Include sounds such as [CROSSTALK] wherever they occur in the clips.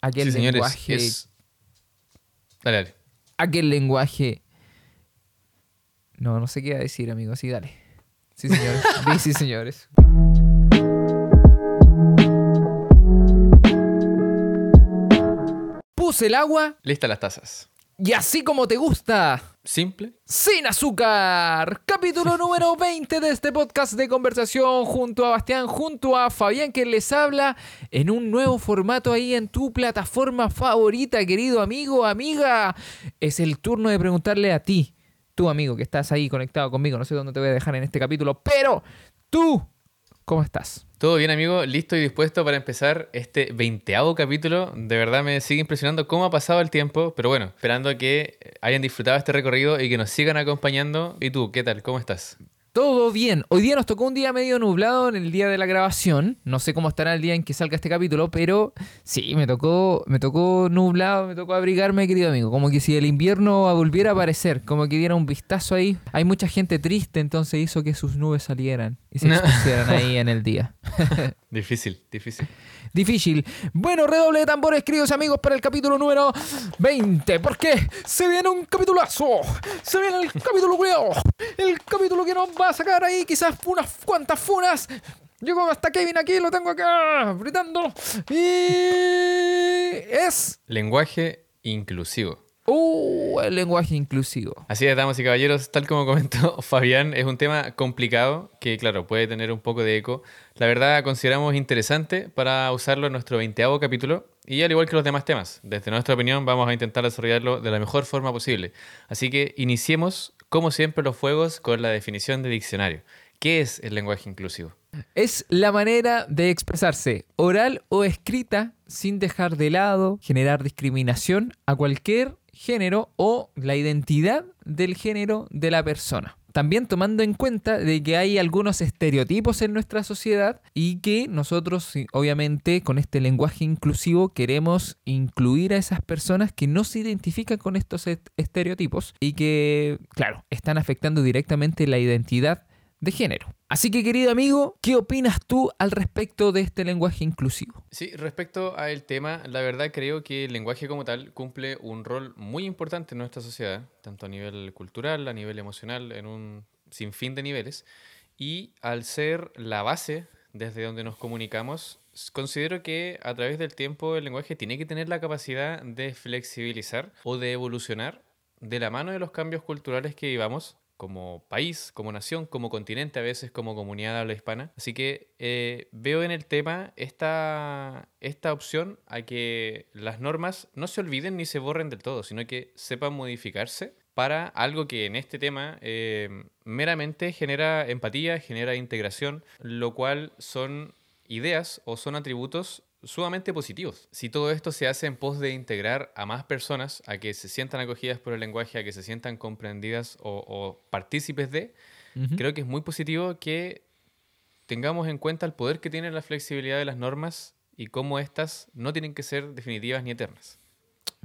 aquel Sí, señores, lenguaje, es... Dale, dale. aquel lenguaje. No, no sé qué iba a decir, amigo. Sí, dale. Sí, señores. [LAUGHS] Sí, señores. Puse el agua Lista las tazas. Y así como te gusta. Simple. Sin azúcar. Capítulo [LAUGHS] número 20 de este podcast de conversación junto a Bastián, junto a Fabián que les habla en un nuevo formato ahí en tu plataforma favorita, querido amigo, amiga. Es el turno de preguntarle a ti, tú amigo que estás ahí conectado conmigo, no sé dónde te voy a dejar en este capítulo, pero tú, ¿cómo estás? Todo bien, amigo. Listo y dispuesto para empezar este veinteavo capítulo. De verdad me sigue impresionando cómo ha pasado el tiempo. Pero bueno, esperando que hayan disfrutado este recorrido y que nos sigan acompañando. ¿Y tú, qué tal? ¿Cómo estás? Todo bien. Hoy día nos tocó un día medio nublado en el día de la grabación. No sé cómo estará el día en que salga este capítulo, pero sí, me tocó, me tocó nublado, me tocó abrigarme, querido amigo. Como que si el invierno volviera a aparecer, como que diera un vistazo ahí. Hay mucha gente triste, entonces hizo que sus nubes salieran y se expusieran ahí [LAUGHS] en el día. [LAUGHS] Difícil, difícil. Difícil. Bueno, redoble de tambores, queridos amigos, para el capítulo número 20. Porque se viene un capitulazo. Se viene el capítulo [LAUGHS] culiao. El capítulo que nos va a sacar ahí quizás unas cuantas funas. Llegó hasta Kevin aquí, lo tengo acá, gritando. Y es... Lenguaje inclusivo. Uh, el lenguaje inclusivo. Así es, damas y caballeros, tal como comentó [LAUGHS] Fabián, es un tema complicado que, claro, puede tener un poco de eco. La verdad, consideramos interesante para usarlo en nuestro veinteavo capítulo y al igual que los demás temas. Desde nuestra opinión, vamos a intentar desarrollarlo de la mejor forma posible. Así que iniciemos, como siempre, los fuegos con la definición de diccionario. ¿Qué es el lenguaje inclusivo? Es la manera de expresarse oral o escrita sin dejar de lado, generar discriminación a cualquier género o la identidad del género de la persona. También tomando en cuenta de que hay algunos estereotipos en nuestra sociedad y que nosotros, obviamente, con este lenguaje inclusivo queremos incluir a esas personas que no se identifican con estos est- estereotipos y que, claro, están afectando directamente la identidad de género. Así que querido amigo, ¿qué opinas tú al respecto de este lenguaje inclusivo? Sí, respecto al tema, la verdad creo que el lenguaje como tal cumple un rol muy importante en nuestra sociedad, tanto a nivel cultural, a nivel emocional, en un sinfín de niveles. Y al ser la base desde donde nos comunicamos, considero que a través del tiempo el lenguaje tiene que tener la capacidad de flexibilizar o de evolucionar de la mano de los cambios culturales que vivamos como país, como nación, como continente, a veces como comunidad de habla hispana. Así que eh, veo en el tema esta, esta opción a que las normas no se olviden ni se borren del todo, sino que sepan modificarse para algo que en este tema eh, meramente genera empatía, genera integración, lo cual son ideas o son atributos sumamente positivos. Si todo esto se hace en pos de integrar a más personas, a que se sientan acogidas por el lenguaje, a que se sientan comprendidas o, o partícipes de, creo que es muy positivo que tengamos en cuenta el poder que tiene la flexibilidad de las normas y cómo éstas no tienen que ser definitivas ni eternas.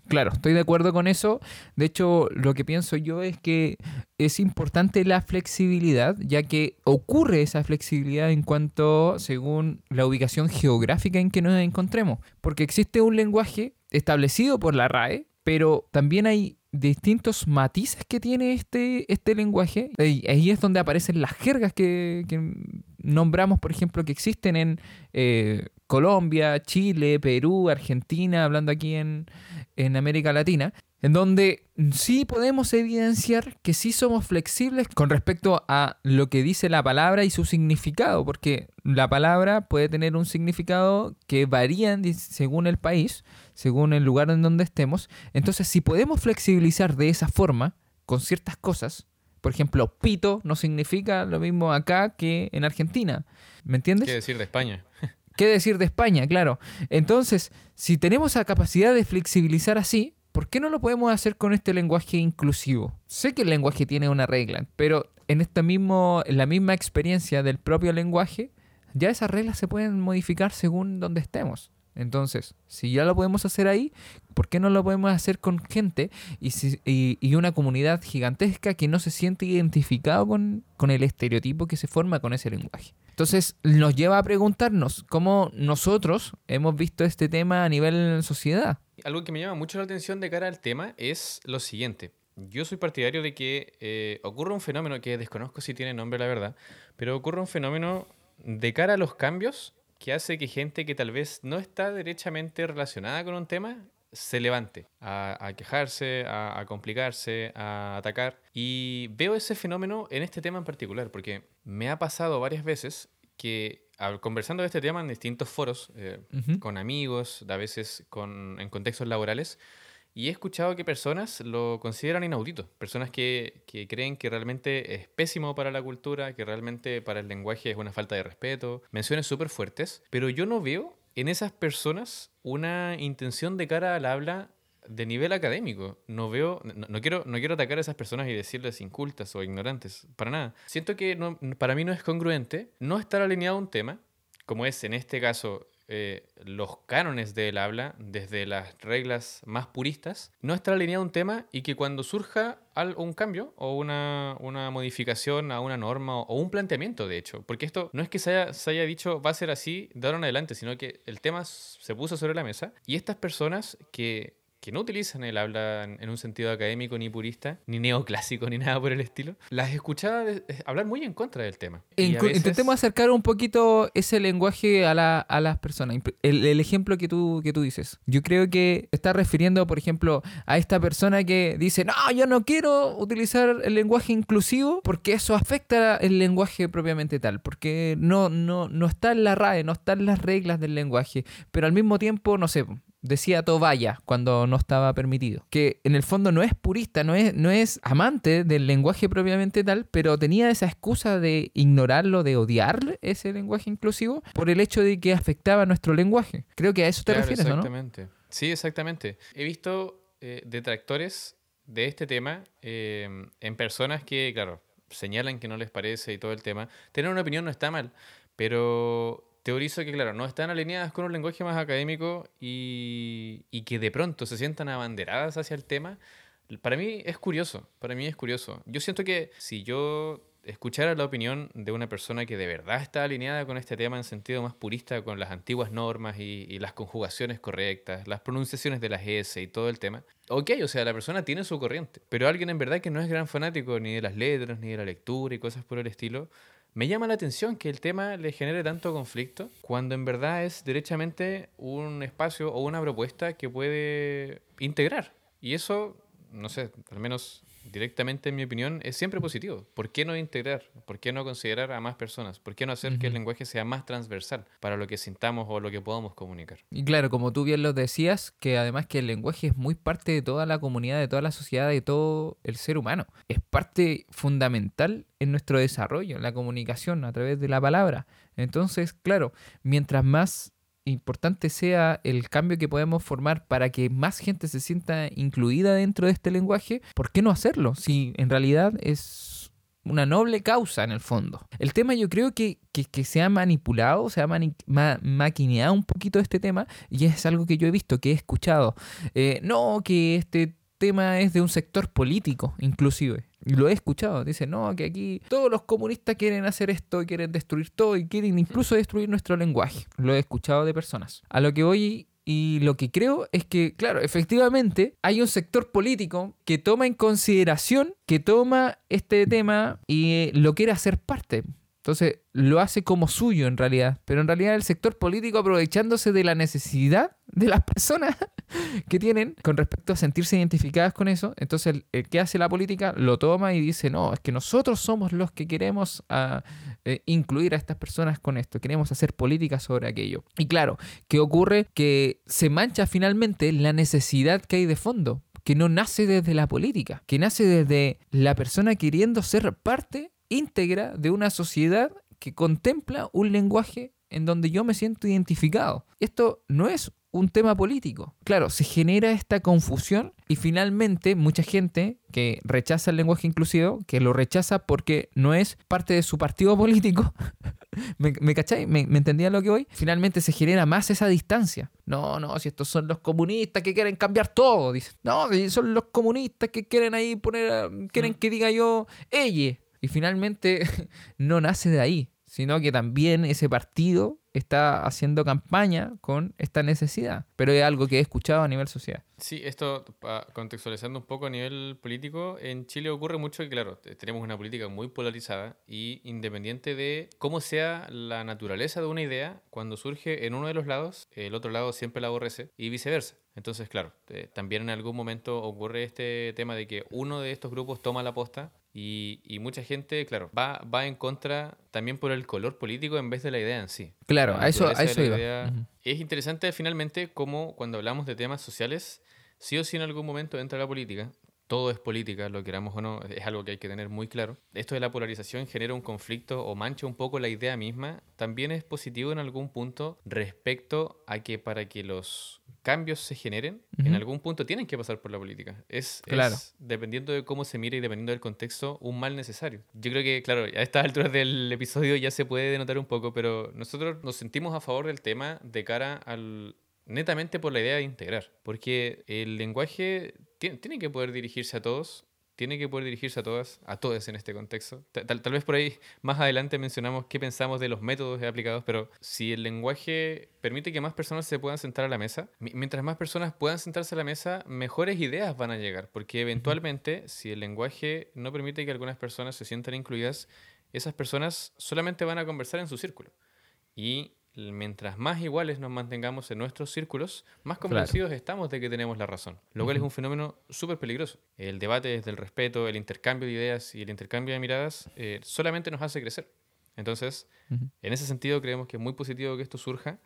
Claro, estoy de acuerdo con eso. De hecho, lo que pienso yo es que es importante la flexibilidad, ya que ocurre esa flexibilidad en cuanto según la ubicación geográfica en que nos encontremos. Porque existe un lenguaje establecido por la RAE, pero también hay distintos matices que tiene este, este lenguaje. Ahí es donde aparecen las jergas que, que nombramos, por ejemplo, que existen en eh, Colombia, Chile, Perú, Argentina, hablando aquí en, en América Latina, en donde sí podemos evidenciar que sí somos flexibles con respecto a lo que dice la palabra y su significado, porque la palabra puede tener un significado que varía según el país, según el lugar en donde estemos. Entonces, si podemos flexibilizar de esa forma con ciertas cosas, por ejemplo, pito no significa lo mismo acá que en Argentina. ¿Me entiendes? ¿Qué decir de España? [LAUGHS] ¿Qué decir de España? Claro. Entonces, si tenemos la capacidad de flexibilizar así, ¿por qué no lo podemos hacer con este lenguaje inclusivo? Sé que el lenguaje tiene una regla, pero en esta mismo, en la misma experiencia del propio lenguaje, ya esas reglas se pueden modificar según donde estemos. Entonces, si ya lo podemos hacer ahí, ¿por qué no lo podemos hacer con gente y, si- y- una comunidad gigantesca que no se siente identificado con el estereotipo que se forma con ese lenguaje? Entonces nos lleva a preguntarnos cómo nosotros hemos visto este tema a nivel sociedad. Algo que me llama mucho la atención de cara al tema es lo siguiente. Yo soy partidario de que eh, ocurre un fenómeno que desconozco si tiene nombre, la verdad, pero ocurre un fenómeno de cara a los cambios que hace que gente que tal vez no está derechamente relacionada con un tema se levante a, quejarse, a, complicarse, a atacar. Y veo ese fenómeno en este tema en particular, porque me ha pasado varias veces que conversando de este tema en distintos foros, eh, con amigos, a veces con, en contextos laborales, y he escuchado que personas lo consideran inaudito, personas que, que, creen que realmente es pésimo para la cultura, que realmente para el lenguaje es una falta de respeto, menciones súper fuertes, pero yo no veo en esas personas una intención de cara al habla de nivel académico. No veo, no, quiero, no quiero atacar a esas personas y decirles incultas o ignorantes, para nada. Siento que no, para mí no es congruente no estar alineado a un tema, como es en este caso eh, los cánones del habla, desde las reglas más puristas, no estar alineado un tema y que cuando surja un cambio o una, modificación a una norma o un planteamiento, de hecho, porque esto no es que se haya, se haya dicho va a ser así de en adelante, sino que el tema se puso sobre la mesa y estas personas que que no utilizan el habla en un sentido académico ni purista, ni neoclásico, ni nada por el estilo, las escuchaba hablar muy en contra del tema. Intentemos acercar un poquito ese lenguaje a, la, a las personas. El, ejemplo que tú, que tú dices. Yo creo que está refiriendo, por ejemplo, a esta persona que dice, no, yo no quiero utilizar el lenguaje inclusivo porque eso afecta el lenguaje propiamente tal, porque no, no, no está en la RAE, no están las reglas del lenguaje, pero al mismo tiempo, no sé, decía Tobaya cuando no estaba permitido. Que en el fondo no es purista, no es, no es amante del lenguaje propiamente tal, pero tenía esa excusa de ignorarlo, de odiar ese lenguaje inclusivo por el hecho de que afectaba nuestro lenguaje. Creo que a eso te refieres, exactamente. Sí, exactamente. He visto eh, detractores de este tema eh, en personas que, claro, señalan que no les parece y todo el tema. Tener una opinión no está mal, pero teorizo que, claro, no están alineadas con un lenguaje más académico y, que de pronto se sientan abanderadas hacia el tema, para mí es curioso, para mí es curioso. Yo siento que si yo escuchara la opinión de una persona que de verdad está alineada con este tema en sentido más purista, con las antiguas normas y, y las conjugaciones correctas, las pronunciaciones de las S y todo el tema, ok, o sea, la persona tiene su corriente, pero alguien en verdad que no es gran fanático ni de las letras, ni de la lectura y cosas por el estilo, me llama la atención que el tema le genere tanto conflicto cuando en verdad es derechamente un espacio o una propuesta que puede integrar. Y eso, no sé, al menos directamente en mi opinión, es siempre positivo. ¿Por qué no integrar? ¿Por qué no considerar a más personas? ¿Por qué no hacer que el lenguaje sea más transversal para lo que sintamos o lo que podamos comunicar? Y claro, como tú bien lo decías, que además que el lenguaje es muy parte de toda la comunidad, de toda la sociedad, de todo el ser humano. Es parte fundamental en nuestro desarrollo, en la comunicación a través de la palabra. Entonces, claro, mientras más importante sea el cambio que podemos formar para que más gente se sienta incluida dentro de este lenguaje, ¿por qué no hacerlo? Si en realidad es una noble causa en el fondo. El tema yo creo que, se ha manipulado, se ha maquineado un poquito este tema y es algo que yo he visto, que he escuchado. Eh, no, que este tema es de un sector político, inclusive. Lo he escuchado. Dice, no, que aquí todos los comunistas quieren hacer esto, quieren destruir todo y quieren incluso destruir nuestro lenguaje. Lo he escuchado de personas. A lo que voy y lo que creo es que, claro, efectivamente hay un sector político que toma en consideración, que toma este tema y lo quiere hacer parte. Entonces lo hace como suyo en realidad, pero en realidad el sector político aprovechándose de la necesidad de las personas [LAUGHS] que tienen con respecto a sentirse identificadas con eso, entonces el, que hace la política lo toma y dice, no, es que nosotros somos los que queremos ah, eh, incluir a estas personas con esto, queremos hacer política sobre aquello. Y claro, ¿qué ocurre? Que se mancha finalmente la necesidad que hay de fondo que no nace desde la política, que nace desde la persona queriendo ser parte íntegra de una sociedad que contempla un lenguaje en donde yo me siento identificado. Esto no es un tema político. Claro, se genera esta confusión y finalmente mucha gente que rechaza el lenguaje inclusivo, que lo rechaza porque no es parte de su partido político, [LAUGHS] ¿me, me cacháis? ¿Me, ¿Me entendía lo que voy? Finalmente se genera más esa distancia. No, no, si estos son los comunistas que quieren cambiar todo, dicen. No, si son los comunistas que quieren ahí poner, quieren mm. que diga yo, ella. Y finalmente [LAUGHS] no nace de ahí, sino que también ese partido está haciendo campaña con esta necesidad, pero es algo que he escuchado a nivel social. Sí, esto contextualizando un poco a nivel político, en Chile ocurre mucho que, claro, tenemos una política muy polarizada y independiente de cómo sea la naturaleza de una idea, cuando surge en uno de los lados, el otro lado siempre la aborrece y viceversa. Entonces, claro, eh, también en algún momento ocurre este tema de que uno de estos grupos toma la posta y, y, mucha gente, claro, va, va en contra también por el color político en vez de la idea en sí. Claro, a eso, a eso iba. Es interesante finalmente cómo cuando hablamos de temas sociales, sí o sí en algún momento entra la política todo es política, lo queramos o no, es algo que hay que tener muy claro. Esto de la polarización genera un conflicto o mancha un poco la idea misma. También es positivo en algún punto respecto a que para que los cambios se generen, en algún punto tienen que pasar por la política. Es, claro. dependiendo de cómo se mire y dependiendo del contexto, un mal necesario. Yo creo que, claro, a estas alturas del episodio ya se puede denotar un poco, pero nosotros nos sentimos a favor del tema de cara al, netamente por la idea de integrar, porque el lenguaje tiene, que poder dirigirse a todos, tiene que poder dirigirse a todas, a todas en este contexto. Tal, vez por ahí más adelante mencionamos qué pensamos de los métodos aplicados, pero si el lenguaje permite que más personas se puedan sentar a la mesa, mientras más personas puedan sentarse a la mesa, mejores ideas van a llegar, porque eventualmente si el lenguaje no permite que algunas personas se sientan incluidas, esas personas solamente van a conversar en su círculo. Y mientras más iguales nos mantengamos en nuestros círculos, más convencidos estamos de que tenemos la razón, lo cual es un fenómeno súper peligroso. El debate desde el respeto, el intercambio de ideas y el intercambio de miradas eh, solamente nos hace crecer. Entonces, en ese sentido creemos que es muy positivo que esto surja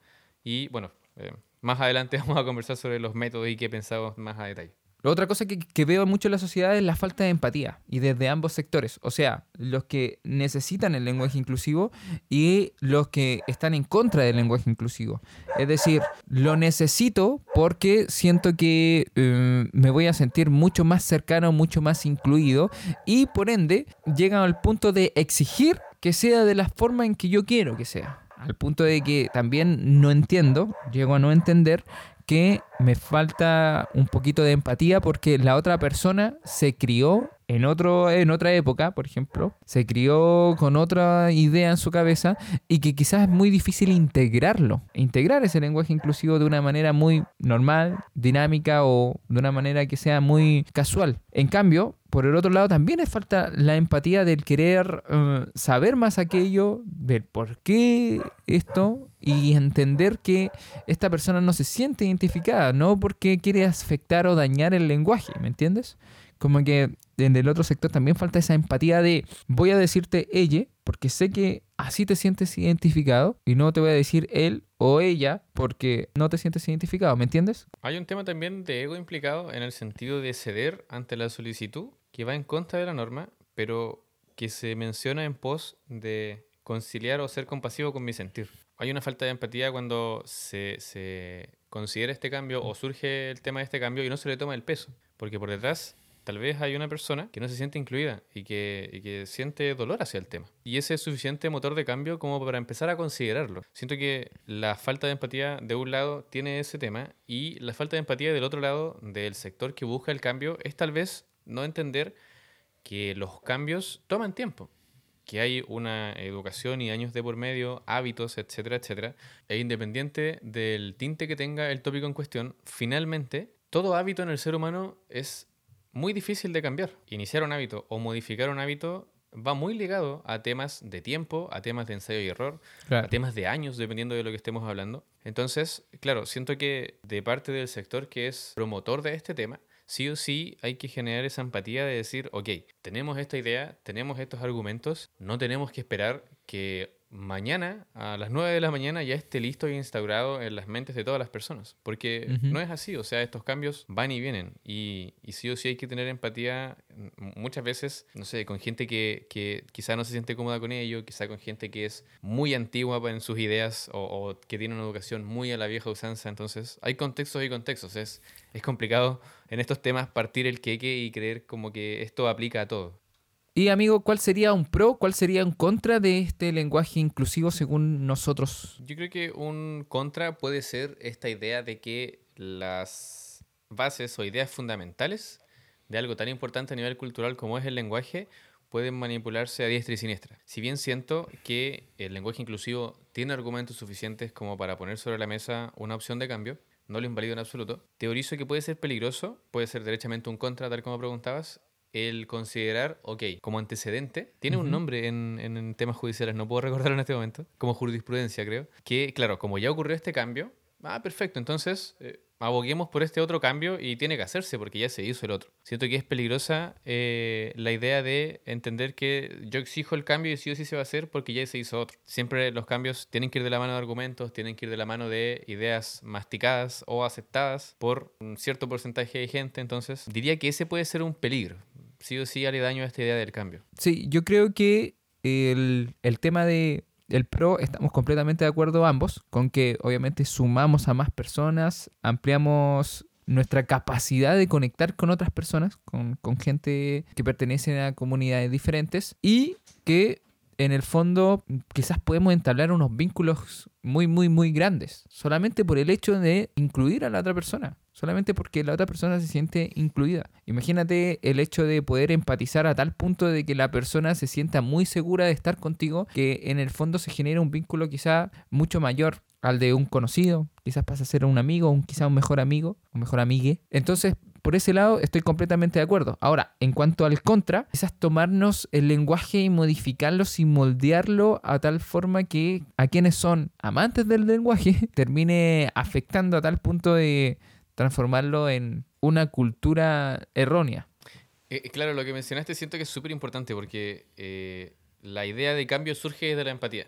y bueno, eh, más adelante [LAUGHS] vamos a conversar sobre los métodos y qué pensamos más a detalle. Otra cosa que, veo mucho en la sociedad es la falta de empatía y desde ambos sectores, o sea, los que necesitan el lenguaje inclusivo y los que están en contra del lenguaje inclusivo. Es decir, lo necesito porque siento que eh, me voy a sentir mucho más cercano, mucho más incluido y por ende llegan al punto de exigir que sea de la forma en que yo quiero que sea. Al punto de que también no entiendo, llego a no entender que me falta un poquito de empatía porque la otra persona se crió en, otro, en otra época, por ejemplo, se crió con otra idea en su cabeza y que quizás es muy difícil integrarlo, integrar ese lenguaje inclusivo de una manera muy normal, dinámica o de una manera que sea muy casual. En cambio, por el otro lado, también es falta la empatía del querer eh, saber más aquello, ver por qué esto y entender que esta persona no se siente identificada, no porque quiere afectar o dañar el lenguaje, ¿me entiendes? Como que en el otro sector también falta esa empatía de voy a decirte ella porque sé que así te sientes identificado y no te voy a decir él o ella porque no te sientes identificado, ¿me entiendes? Hay un tema también de ego implicado en el sentido de ceder ante la solicitud que va en contra de la norma, pero que se menciona en pos de conciliar o ser compasivo con mi sentir. Hay una falta de empatía cuando se, se considera este cambio o surge el tema de este cambio y no se le toma el peso, porque por detrás tal vez hay una persona que no se siente incluida y que, que, siente dolor hacia el tema. Y ese es suficiente motor de cambio como para empezar a considerarlo. Siento que la falta de empatía de un lado tiene ese tema y la falta de empatía del otro lado, del sector que busca el cambio, es tal vez no entender que los cambios toman tiempo que hay una educación y años de por medio, hábitos, etcétera, etcétera, e independiente del tinte que tenga el tópico en cuestión, finalmente todo hábito en el ser humano es muy difícil de cambiar. Iniciar un hábito o modificar un hábito va muy ligado a temas de tiempo, a temas de ensayo y error, a temas de años, dependiendo de lo que estemos hablando. Entonces, claro, siento que de parte del sector que es promotor de este tema, sí o sí hay que generar esa empatía de decir, ok, tenemos esta idea, tenemos estos argumentos, no tenemos que esperar que mañana a las 9 de la mañana ya esté listo e instaurado en las mentes de todas las personas. Porque no es así, o sea, estos cambios van y vienen. Y, y, sí o sí hay que tener empatía muchas veces, no sé, con gente que, que quizá no se siente cómoda con ello, quizá con gente que es muy antigua en sus ideas o, o, que tiene una educación muy a la vieja usanza. Entonces, hay contextos y contextos. Es, es complicado en estos temas partir el queque y creer como que esto aplica a todo. Y amigo, ¿cuál sería un pro, cuál sería un contra de este lenguaje inclusivo según nosotros? Yo creo que un contra puede ser esta idea de que las bases o ideas fundamentales de algo tan importante a nivel cultural como es el lenguaje pueden manipularse a diestra y siniestra. Si bien siento que el lenguaje inclusivo tiene argumentos suficientes como para poner sobre la mesa una opción de cambio, no lo invalido en absoluto, teorizo que puede ser peligroso, puede ser derechamente un contra, tal como preguntabas, el considerar, ok, como antecedente, tiene un nombre en, en, temas judiciales, no puedo recordarlo en este momento, como jurisprudencia creo, que claro, como ya ocurrió este cambio, ah, perfecto, entonces eh, aboguemos por este otro cambio y tiene que hacerse porque ya se hizo el otro. Siento que es peligrosa eh, la idea de entender que yo exijo el cambio y sí o sí se va a hacer porque ya se hizo otro. Siempre los cambios tienen que ir de la mano de argumentos, tienen que ir de la mano de ideas masticadas o aceptadas por un cierto porcentaje de gente. Entonces, diría que ese puede ser un peligro. Sí o sí haré daño a esta idea del cambio. Sí, yo creo que el, el tema de el pro estamos completamente de acuerdo ambos con que obviamente sumamos a más personas, ampliamos nuestra capacidad de conectar con otras personas, con, con gente que pertenece a comunidades diferentes y que en el fondo quizás podemos entablar unos vínculos muy, muy, muy grandes, solamente por el hecho de incluir a la otra persona, solamente porque la otra persona se siente incluida. Imagínate el hecho de poder empatizar a tal punto de que la persona se sienta muy segura de estar contigo, que en el fondo se genera un vínculo quizá mucho mayor al de un conocido, quizás pasa a ser un amigo, un, quizá un mejor amigo, un mejor amigue. Entonces, por ese lado estoy completamente de acuerdo. Ahora, en cuanto al contra, quizás tomarnos el lenguaje y modificarlo y moldearlo a tal forma que a quienes son amantes del lenguaje [LAUGHS] termine afectando a tal punto de transformarlo en una cultura errónea. Eh, eh, claro, lo que mencionaste siento que es súper importante porque eh, la idea de cambio surge de la empatía.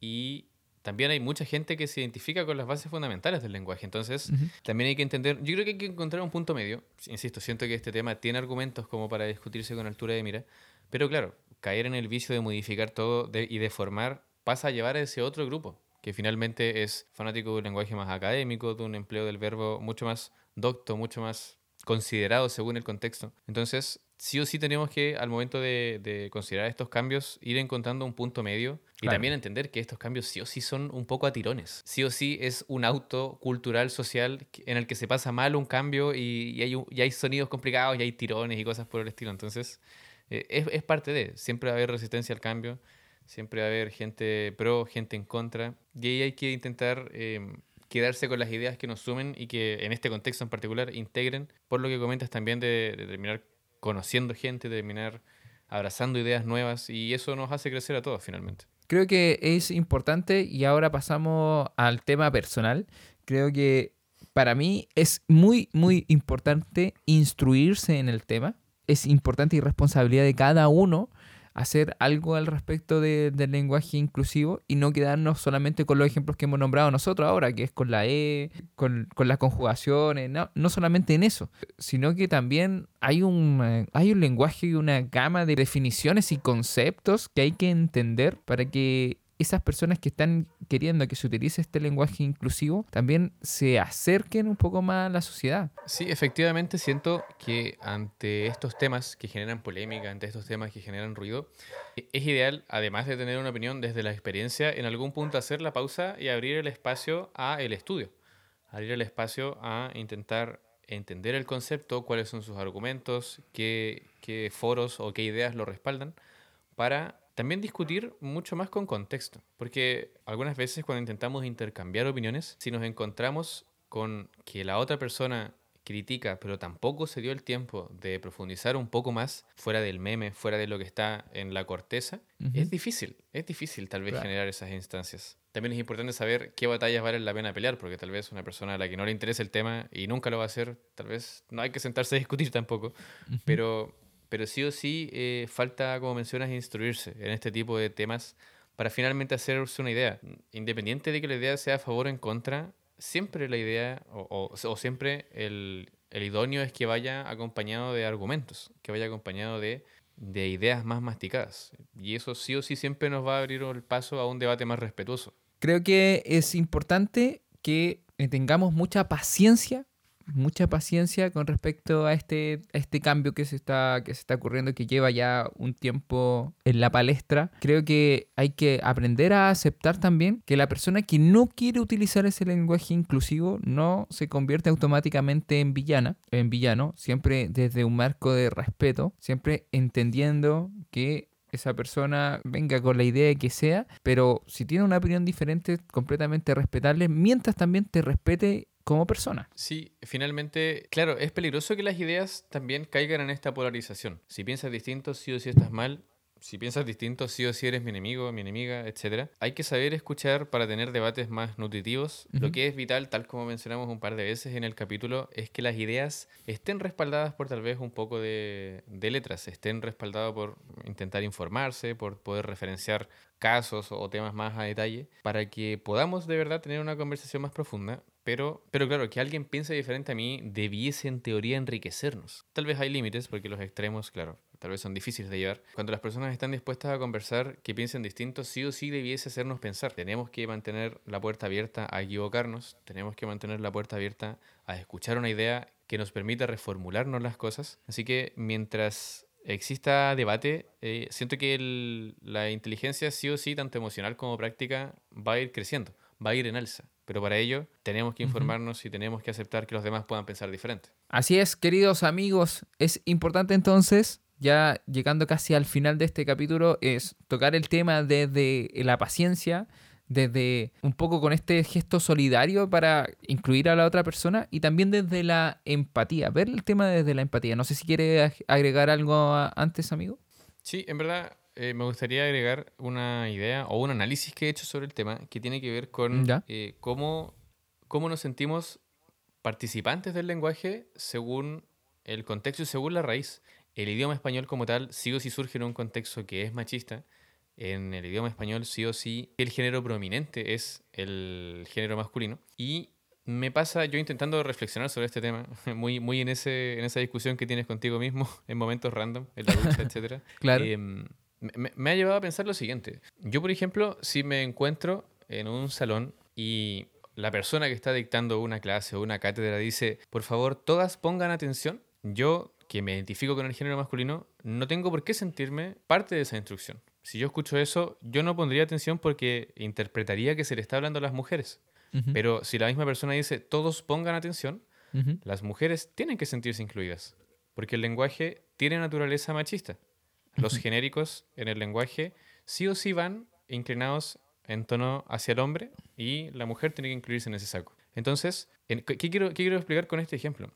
Y también hay mucha gente que se identifica con las bases fundamentales del lenguaje. Entonces, también hay que entender, yo creo que hay que encontrar un punto medio. Insisto, siento que este tema tiene argumentos como para discutirse con altura de mira. Pero claro, caer en el vicio de modificar todo y deformar pasa a llevar a ese otro grupo, que finalmente es fanático de un lenguaje más académico, de un empleo del verbo mucho más docto, mucho más considerado según el contexto. Entonces, sí o sí tenemos que, al momento de, considerar estos cambios, ir encontrando un punto medio y también entender que estos cambios sí o sí son un poco a tirones. Sí o sí es un auto cultural, social, en el que se pasa mal un cambio y, hay, hay, sonidos complicados y hay tirones y cosas por el estilo. Entonces, eh, es, parte de, siempre va a haber resistencia al cambio, siempre va a haber gente pro, gente en contra, y ahí hay que intentar... Em, quedarse con las ideas que nos sumen y que en este contexto en particular integren, por lo que comentas también de, de terminar conociendo gente, terminar abrazando ideas nuevas y eso nos hace crecer a todos finalmente. Creo que es importante y ahora pasamos al tema personal. Creo que para mí es muy, muy importante instruirse en el tema. Es importante y responsabilidad de cada uno hacer algo al respecto del lenguaje inclusivo y no quedarnos solamente con los ejemplos que hemos nombrado nosotros ahora, que es con la E, con, con las conjugaciones, no, no solamente en eso, sino que también hay un, eh, hay un lenguaje y una gama de definiciones y conceptos que hay que entender para que esas personas que están queriendo que se utilice este lenguaje inclusivo también se acerquen un poco más a la sociedad. Sí, efectivamente siento que ante estos temas que generan polémica, ante estos temas que generan ruido, es ideal, además de tener una opinión desde la experiencia, en algún punto hacer la pausa y abrir el espacio a el estudio, abrir el espacio a intentar entender el concepto, cuáles son sus argumentos, qué, qué foros o qué ideas lo respaldan, para también discutir mucho más con contexto, porque algunas veces cuando intentamos intercambiar opiniones, si nos encontramos con que la otra persona critica, pero tampoco se dio el tiempo de profundizar un poco más fuera del meme, fuera de lo que está en la corteza, es difícil, es difícil tal vez generar esas instancias. También es importante saber qué batallas valen la pena pelear, porque tal vez una persona a la que no le interesa el tema y nunca lo va a hacer, tal vez no hay que sentarse a discutir tampoco, pero pero sí o sí eh, falta, como mencionas, instruirse en este tipo de temas para finalmente hacerse una idea. Independiente de que la idea sea a favor o en contra, siempre la idea o, o, siempre el, el, idóneo es que vaya acompañado de argumentos, que vaya acompañado de, de ideas más masticadas. Y eso sí o sí siempre nos va a abrir el paso a un debate más respetuoso. Creo que es importante que tengamos mucha paciencia mucha paciencia con respecto a este, este cambio que se, está, que se está ocurriendo, que lleva ya un tiempo en la palestra. Creo que hay que aprender a aceptar también que la persona que no quiere utilizar ese lenguaje inclusivo no se convierte automáticamente en villana, en villano, siempre desde un marco de respeto, siempre entendiendo que esa persona venga con la idea que sea, pero si tiene una opinión diferente, completamente respetable, mientras también te respete como persona. Sí, finalmente, claro, es peligroso que las ideas también caigan en esta polarización. Si piensas distinto, sí o sí estás mal, si piensas distinto, sí o sí eres mi enemigo, mi enemiga, etc. Hay que saber escuchar para tener debates más nutritivos. Lo que es vital, tal como mencionamos un par de veces en el capítulo, es que las ideas estén respaldadas por tal vez un poco de, de letras, estén respaldadas por intentar informarse, por poder referenciar casos o temas más a detalle, para que podamos de verdad tener una conversación más profunda. Pero, pero claro, que alguien piense diferente a mí debiese en teoría enriquecernos. Tal vez hay límites, porque los extremos, claro, tal vez son difíciles de llevar. Cuando las personas están dispuestas a conversar, que piensen distinto, sí o sí debiese hacernos pensar. Tenemos que mantener la puerta abierta a equivocarnos, tenemos que mantener la puerta abierta a escuchar una idea que nos permita reformularnos las cosas. Así que mientras exista debate, eh, siento que la inteligencia sí o sí, tanto emocional como práctica, va a ir creciendo, va a ir en alza. Pero para ello tenemos que informarnos y tenemos que aceptar que los demás puedan pensar diferente. Así es, queridos amigos, es importante entonces ya llegando casi al final de este capítulo, es tocar el tema desde la paciencia, desde un poco con este gesto solidario para incluir a la otra persona y también desde la empatía, ver el tema desde la empatía. No sé si quiere agregar algo antes, amigo. Sí, en verdad eh, me gustaría agregar una idea o un análisis que he hecho sobre el tema que tiene que ver con eh, cómo, cómo nos sentimos participantes del lenguaje según el contexto y según la raíz el idioma español como tal sí o sí surge en un contexto que es machista. En el idioma español sí o sí el género prominente es el género masculino. Y me pasa yo intentando reflexionar sobre este tema, [LAUGHS] muy, muy en, ese, en esa discusión que tienes contigo mismo, [LAUGHS] en momentos random, en la ducha, etc. [LAUGHS] claro. Em, me ha llevado a pensar lo siguiente. Yo, por ejemplo, si me encuentro en un salón y la persona que está dictando una clase o una cátedra dice, por favor, todas pongan atención, yo que me identifico con el género masculino, no tengo por qué sentirme parte de esa instrucción. Si yo escucho eso, yo no pondría atención porque interpretaría que se le está hablando a las mujeres. Pero si la misma persona dice todos pongan atención, las mujeres tienen que sentirse incluidas. Porque el lenguaje tiene naturaleza machista. Los genéricos en el lenguaje sí o sí van inclinados en tono hacia el hombre y la mujer tiene que incluirse en ese saco. Entonces, ¿qué quiero, qué quiero explicar con este ejemplo?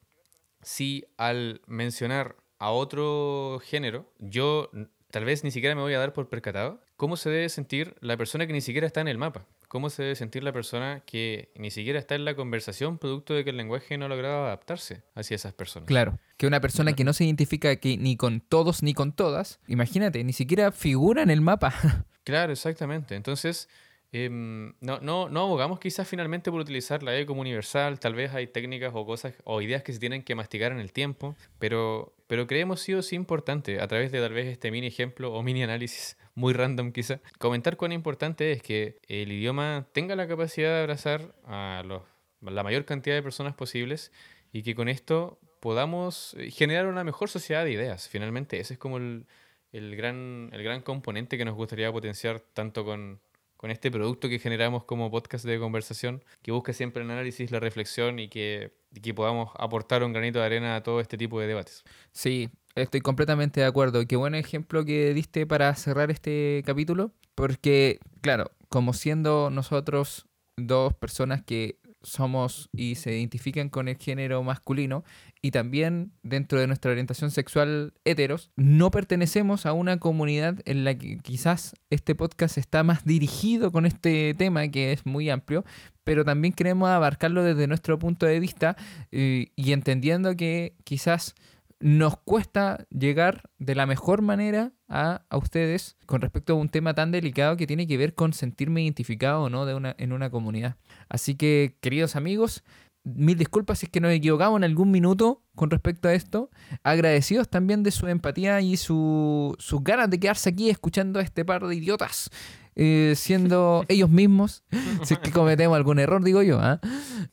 Si al mencionar a otro género, yo tal vez ni siquiera me voy a dar por percatado, ¿cómo se debe sentir la persona que ni siquiera está en el mapa? ¿Cómo se debe sentir la persona que ni siquiera está en la conversación producto de que el lenguaje no ha logrado adaptarse hacia esas personas? Claro, que una persona que no se identifica ni con todos ni con todas, imagínate, ni siquiera figura en el mapa. [LAUGHS] Claro, exactamente. Entonces, Em, no, no, no abogamos quizás finalmente por utilizar la E como universal, tal vez hay técnicas o cosas o ideas que se tienen que masticar en el tiempo, pero, pero creemos sí o importante, a través de tal vez este mini ejemplo o mini análisis [LAUGHS] muy random quizá, comentar cuán importante es que el idioma tenga la capacidad de abrazar a los, la mayor cantidad de personas posibles y que con esto podamos generar una mejor sociedad de ideas. Finalmente, ese es como el, el, gran, el gran componente que nos gustaría potenciar tanto con con este producto que generamos como podcast de conversación, que busca siempre el análisis, la reflexión y que, que podamos aportar un granito de arena a todo este tipo de debates. Sí, estoy completamente de acuerdo. Qué buen ejemplo que diste para cerrar este capítulo, porque, claro, como siendo nosotros dos personas que somos y se identifican con el género masculino y también dentro de nuestra orientación sexual heteros, no pertenecemos a una comunidad en la que quizás este podcast está más dirigido con este tema que es muy amplio, pero también queremos abarcarlo desde nuestro punto de vista eh, y entendiendo que quizás nos cuesta llegar de la mejor manera a, ustedes con respecto a un tema tan delicado que tiene que ver con sentirme identificado o no de una, en una comunidad. Así que, queridos amigos, mil disculpas si es que nos equivocamos en algún minuto con respecto a esto. Agradecidos también de su empatía y su, sus ganas de quedarse aquí escuchando a este par de idiotas. Eh, siendo [LAUGHS] ellos mismos, si es que cometemos algún error, digo yo. ¿ah?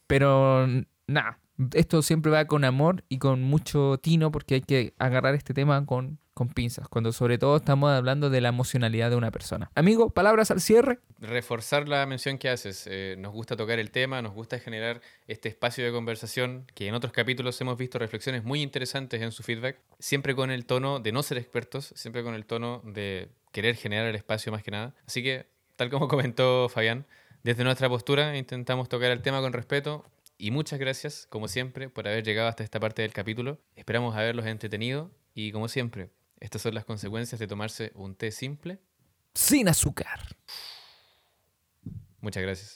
Pero nada, Esto siempre va con amor y con mucho tino porque hay que agarrar este tema con, con pinzas, cuando sobre todo estamos hablando de la emocionalidad de una persona. Amigo, palabras al cierre. Reforzar la mención que haces. Eh, nos gusta tocar el tema, nos gusta generar este espacio de conversación que en otros capítulos hemos visto reflexiones muy interesantes en su feedback, siempre con el tono de no ser expertos, siempre con el tono de querer generar el espacio más que nada. Así que, tal como [LAUGHS] comentó Fabián, desde nuestra postura intentamos tocar el tema con respeto y muchas gracias, como siempre, por haber llegado hasta esta parte del capítulo. Esperamos haberlos entretenido y, como siempre, estas son las consecuencias de tomarse un té simple. Sin azúcar. Muchas gracias.